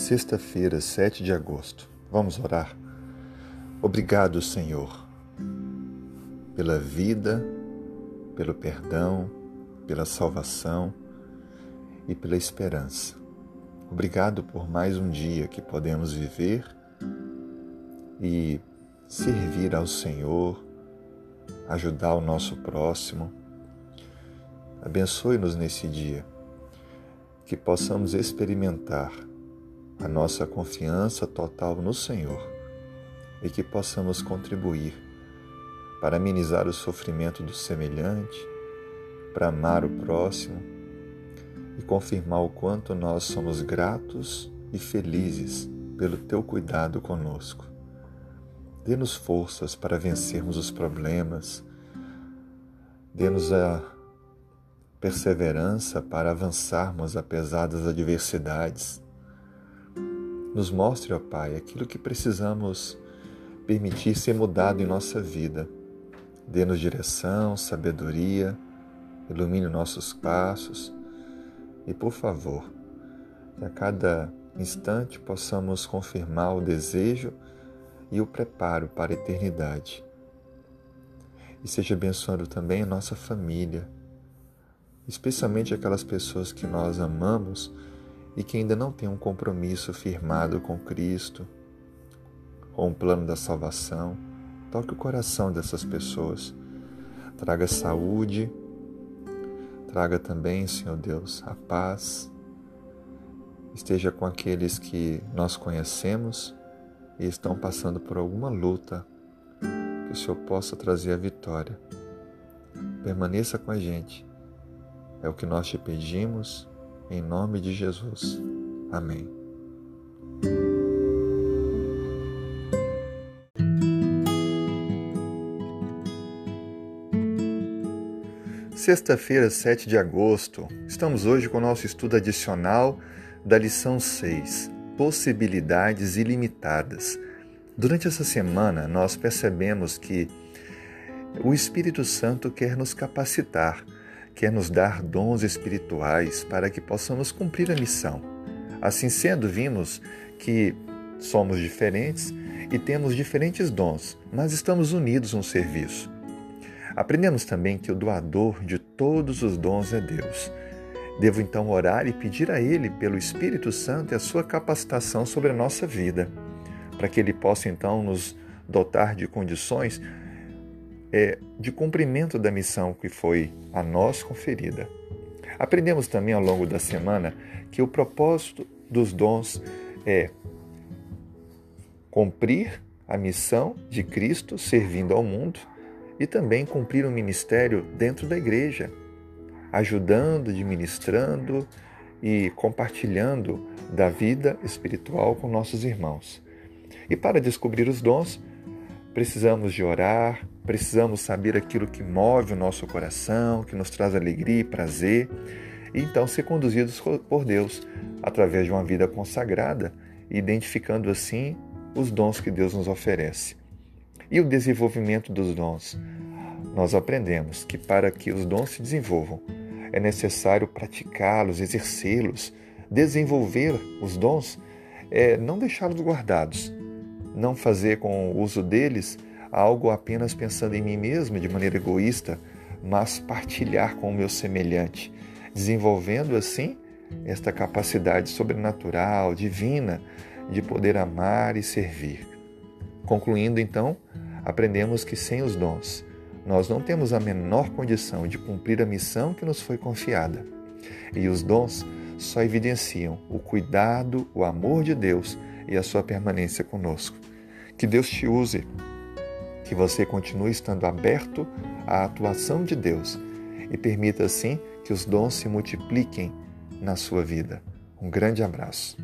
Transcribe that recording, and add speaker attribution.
Speaker 1: Sexta-feira, 7 de agosto. Vamos orar. Obrigado, Senhor, pela vida, pelo perdão, pela salvação e pela esperança. Obrigado por mais um dia que podemos viver e servir ao Senhor, ajudar o nosso próximo. Abençoe-nos nesse dia, que possamos experimentar a nossa confiança total no Senhor e que possamos contribuir para amenizar o sofrimento do semelhante, para amar o próximo e confirmar o quanto nós somos gratos e felizes pelo teu cuidado conosco. Dê-nos forças para vencermos os problemas, dê-nos a perseverança para avançarmos apesar das adversidades nos mostre, ó Pai, aquilo que precisamos permitir ser mudado em nossa vida. Dê-nos direção, sabedoria, ilumine nossos passos e, por favor, que a cada instante possamos confirmar o desejo e o preparo para a eternidade. E seja abençoando também a nossa família, especialmente aquelas pessoas que nós amamos e que ainda não tem um compromisso firmado com Cristo, com o plano da salvação, toque o coração dessas pessoas. Traga saúde, traga também, Senhor Deus, a paz. Esteja com aqueles que nós conhecemos e estão passando por alguma luta, que o Senhor possa trazer a vitória. Permaneça com a gente. É o que nós te pedimos em nome de Jesus. Amém. Sexta-feira, 7 de agosto, estamos hoje com o nosso estudo adicional da lição 6, Possibilidades Ilimitadas. Durante essa semana, nós percebemos que o Espírito Santo quer nos capacitar quer nos dar dons espirituais para que possamos cumprir a missão. Assim sendo, vimos que somos diferentes e temos diferentes dons, mas estamos unidos no serviço. Aprendemos também que o doador de todos os dons é Deus. Devo então orar e pedir a Ele, pelo Espírito Santo, a sua capacitação sobre a nossa vida, para que Ele possa então nos dotar de condições é, de cumprimento da missão que foi a nós conferida. Aprendemos também ao longo da semana que o propósito dos dons é cumprir a missão de Cristo servindo ao mundo e também cumprir o ministério dentro da igreja, ajudando, administrando e compartilhando da vida espiritual com nossos irmãos. E para descobrir os dons, precisamos de orar, Precisamos saber aquilo que move o nosso coração, que nos traz alegria e prazer, e então ser conduzidos por Deus através de uma vida consagrada, identificando assim os dons que Deus nos oferece. E o desenvolvimento dos dons. Nós aprendemos que para que os dons se desenvolvam, é necessário praticá-los, exercê-los, desenvolver os dons, é não deixá-los guardados, não fazer com o uso deles algo apenas pensando em mim mesmo de maneira egoísta, mas partilhar com o meu semelhante, desenvolvendo assim esta capacidade sobrenatural, divina, de poder amar e servir. Concluindo então, aprendemos que sem os dons, nós não temos a menor condição de cumprir a missão que nos foi confiada. E os dons só evidenciam o cuidado, o amor de Deus e a sua permanência conosco. Que Deus te use que você continue estando aberto à atuação de Deus e permita assim que os dons se multipliquem na sua vida. Um grande abraço.